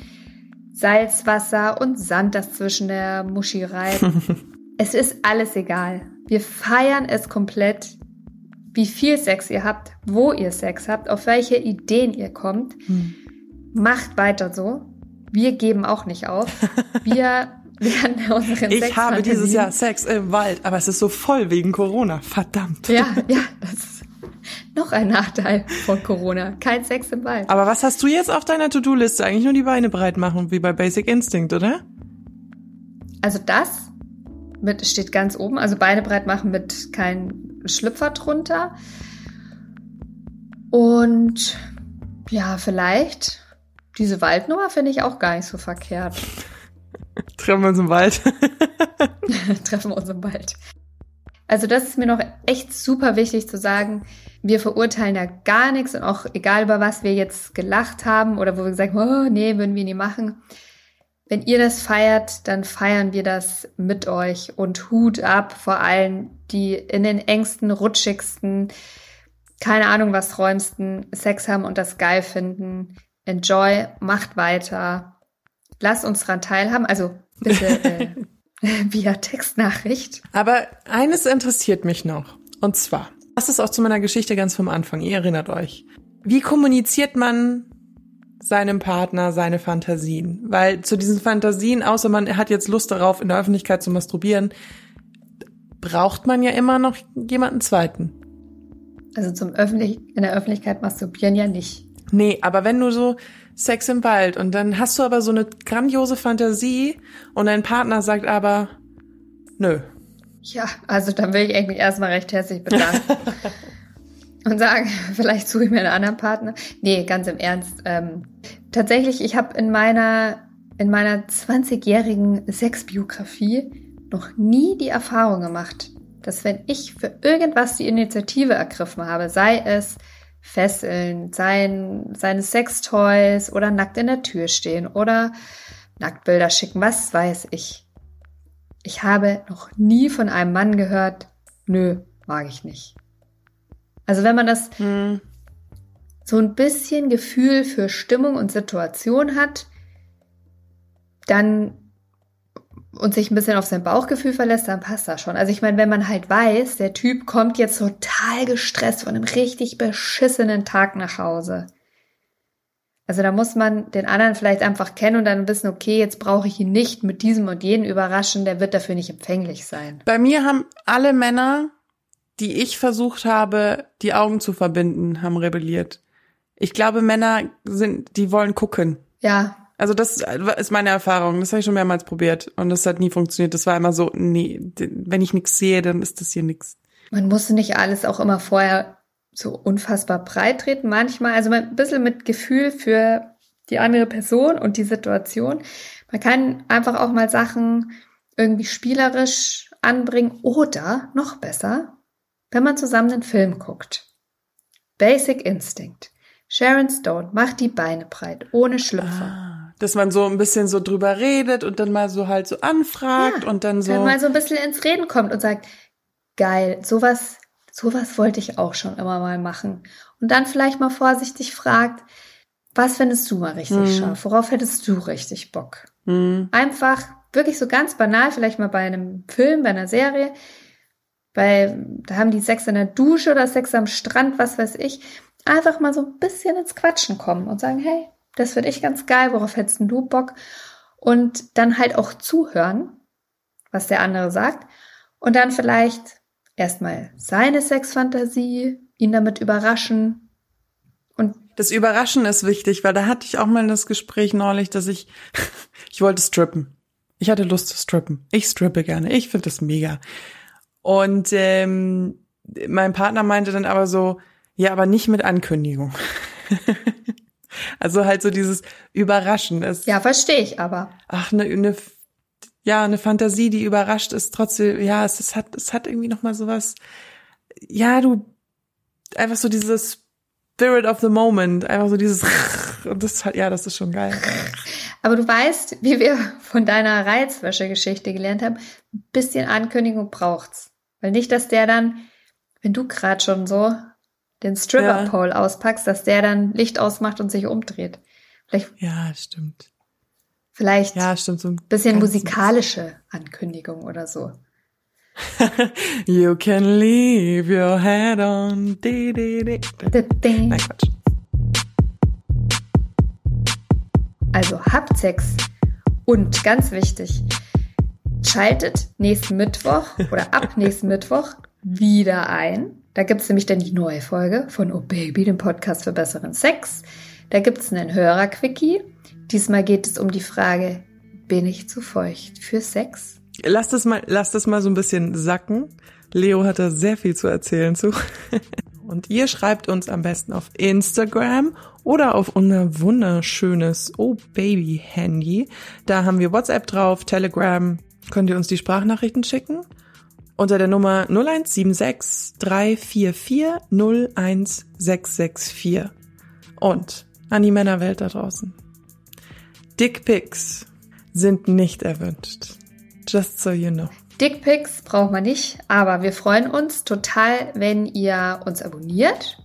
Salzwasser und Sand, das zwischen der Muschi reibt. es ist alles egal. Wir feiern es komplett, wie viel Sex ihr habt, wo ihr Sex habt, auf welche Ideen ihr kommt.
Hm.
Macht weiter so. Wir geben auch nicht auf. Wir werden unseren
Ich habe dieses Jahr Sex im Wald, aber es ist so voll wegen Corona. Verdammt.
Ja, ja, das ist noch ein Nachteil von Corona. Kein Sex im Wald.
Aber was hast du jetzt auf deiner To-Do-Liste? Eigentlich nur die Beine breit machen, wie bei Basic Instinct, oder?
Also das mit, steht ganz oben. Also Beine breit machen mit kein Schlüpfer drunter. Und ja, vielleicht diese Waldnummer finde ich auch gar nicht so verkehrt.
Treffen wir uns im Wald.
Treffen wir uns im Wald. Also das ist mir noch echt super wichtig zu sagen. Wir verurteilen da gar nichts und auch egal über was wir jetzt gelacht haben oder wo wir gesagt haben, oh, nee, würden wir nie machen. Wenn ihr das feiert, dann feiern wir das mit euch und Hut ab vor allen, die in den engsten, rutschigsten, keine Ahnung was räumsten Sex haben und das geil finden. Enjoy, macht weiter. Lasst uns dran teilhaben. Also bitte äh, via Textnachricht.
Aber eines interessiert mich noch. Und zwar, das ist auch zu meiner Geschichte ganz vom Anfang. Ihr erinnert euch. Wie kommuniziert man seinem Partner seine Fantasien? Weil zu diesen Fantasien, außer man hat jetzt Lust darauf, in der Öffentlichkeit zu masturbieren, braucht man ja immer noch jemanden zweiten.
Also zum Öffentlich in der Öffentlichkeit masturbieren ja nicht.
Nee, aber wenn du so Sex im Wald und dann hast du aber so eine grandiose Fantasie und dein Partner sagt aber, nö.
Ja, also dann will ich eigentlich erstmal recht herzlich bedanken. und sagen, vielleicht suche ich mir einen anderen Partner. Nee, ganz im Ernst. Ähm, tatsächlich, ich habe in meiner, in meiner 20-jährigen Sexbiografie noch nie die Erfahrung gemacht, dass wenn ich für irgendwas die Initiative ergriffen habe, sei es Fesseln, sein, seine Sextoys oder nackt in der Tür stehen oder Nacktbilder schicken, was weiß ich. Ich habe noch nie von einem Mann gehört, nö, mag ich nicht. Also wenn man das
Hm.
so ein bisschen Gefühl für Stimmung und Situation hat, dann und sich ein bisschen auf sein Bauchgefühl verlässt, dann passt das schon. Also ich meine, wenn man halt weiß, der Typ kommt jetzt total gestresst von einem richtig beschissenen Tag nach Hause. Also da muss man den anderen vielleicht einfach kennen und dann wissen, okay, jetzt brauche ich ihn nicht mit diesem und jenem überraschen, der wird dafür nicht empfänglich sein.
Bei mir haben alle Männer, die ich versucht habe, die Augen zu verbinden, haben rebelliert. Ich glaube, Männer sind, die wollen gucken.
Ja,
Also das ist meine Erfahrung. Das habe ich schon mehrmals probiert und das hat nie funktioniert. Das war immer so, nee, wenn ich nichts sehe, dann ist das hier nichts.
Man muss nicht alles auch immer vorher so unfassbar breit treten. Manchmal, also ein bisschen mit Gefühl für die andere Person und die Situation. Man kann einfach auch mal Sachen irgendwie spielerisch anbringen oder noch besser, wenn man zusammen einen Film guckt. Basic Instinct. Sharon Stone macht die Beine breit, ohne Schlüpfer.
Ah, dass man so ein bisschen so drüber redet und dann mal so halt so anfragt ja, und dann so.
Dann mal so ein bisschen ins Reden kommt und sagt, geil, sowas, sowas wollte ich auch schon immer mal machen. Und dann vielleicht mal vorsichtig fragt, was findest du mal richtig hm. scharf? Worauf hättest du richtig Bock? Hm. Einfach wirklich so ganz banal, vielleicht mal bei einem Film, bei einer Serie, weil da haben die Sex in der Dusche oder Sex am Strand, was weiß ich einfach mal so ein bisschen ins Quatschen kommen und sagen, hey, das finde ich ganz geil, worauf hättest du Bock? Und dann halt auch zuhören, was der andere sagt. Und dann vielleicht erstmal seine Sexfantasie, ihn damit überraschen.
Und das Überraschen ist wichtig, weil da hatte ich auch mal das Gespräch neulich, dass ich, ich wollte strippen. Ich hatte Lust zu strippen. Ich strippe gerne. Ich finde das mega. Und ähm, mein Partner meinte dann aber so, ja, aber nicht mit Ankündigung. also halt so dieses Überraschen. Es,
ja, verstehe ich aber.
Ach, eine, ne, ja, eine Fantasie, die überrascht ist trotzdem, ja, es, es hat, es hat irgendwie noch mal sowas, ja, du, einfach so dieses Spirit of the Moment, einfach so dieses, und das, ja, das ist schon geil.
Aber du weißt, wie wir von deiner Reizwäsche-Geschichte gelernt haben, ein bisschen Ankündigung braucht's. Weil nicht, dass der dann, wenn du gerade schon so den Stripper-Pole ja. auspackst, dass der dann Licht ausmacht und sich umdreht. Vielleicht,
ja, stimmt.
Vielleicht
ja, stimmt, so ein
bisschen musikalische Ankündigung oder so.
you can leave your head on. Di, di, di. Nein, Quatsch.
Also habt Sex. Und ganz wichtig, schaltet nächsten Mittwoch oder ab nächsten Mittwoch wieder ein da gibt's nämlich dann die neue Folge von Oh Baby, dem Podcast für besseren Sex. Da gibt's einen Hörer-Quickie. Diesmal geht es um die Frage, bin ich zu feucht für Sex?
Lass das mal, lass das mal so ein bisschen sacken. Leo hat da sehr viel zu erzählen zu. Und ihr schreibt uns am besten auf Instagram oder auf unser wunderschönes Oh Baby Handy. Da haben wir WhatsApp drauf, Telegram. Könnt ihr uns die Sprachnachrichten schicken? unter der Nummer 0176 344 01664. Und an die Männerwelt da draußen. Dickpics sind nicht erwünscht. Just so you know.
Dickpics braucht man nicht, aber wir freuen uns total, wenn ihr uns abonniert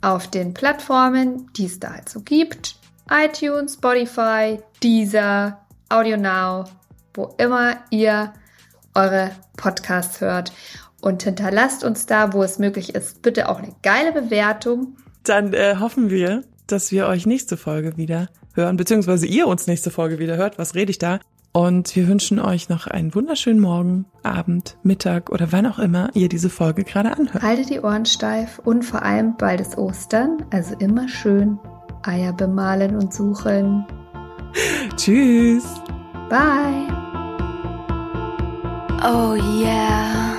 auf den Plattformen, die es da halt so gibt. iTunes, Spotify, Deezer, AudioNow, wo immer ihr eure Podcasts hört. Und hinterlasst uns da, wo es möglich ist, bitte auch eine geile Bewertung.
Dann äh, hoffen wir, dass wir euch nächste Folge wieder hören, beziehungsweise ihr uns nächste Folge wieder hört. Was rede ich da? Und wir wünschen euch noch einen wunderschönen Morgen, Abend, Mittag oder wann auch immer ihr diese Folge gerade anhört.
Haltet die Ohren steif und vor allem bald ist Ostern, also immer schön Eier bemalen und suchen.
Tschüss.
Bye. Oh, yeah.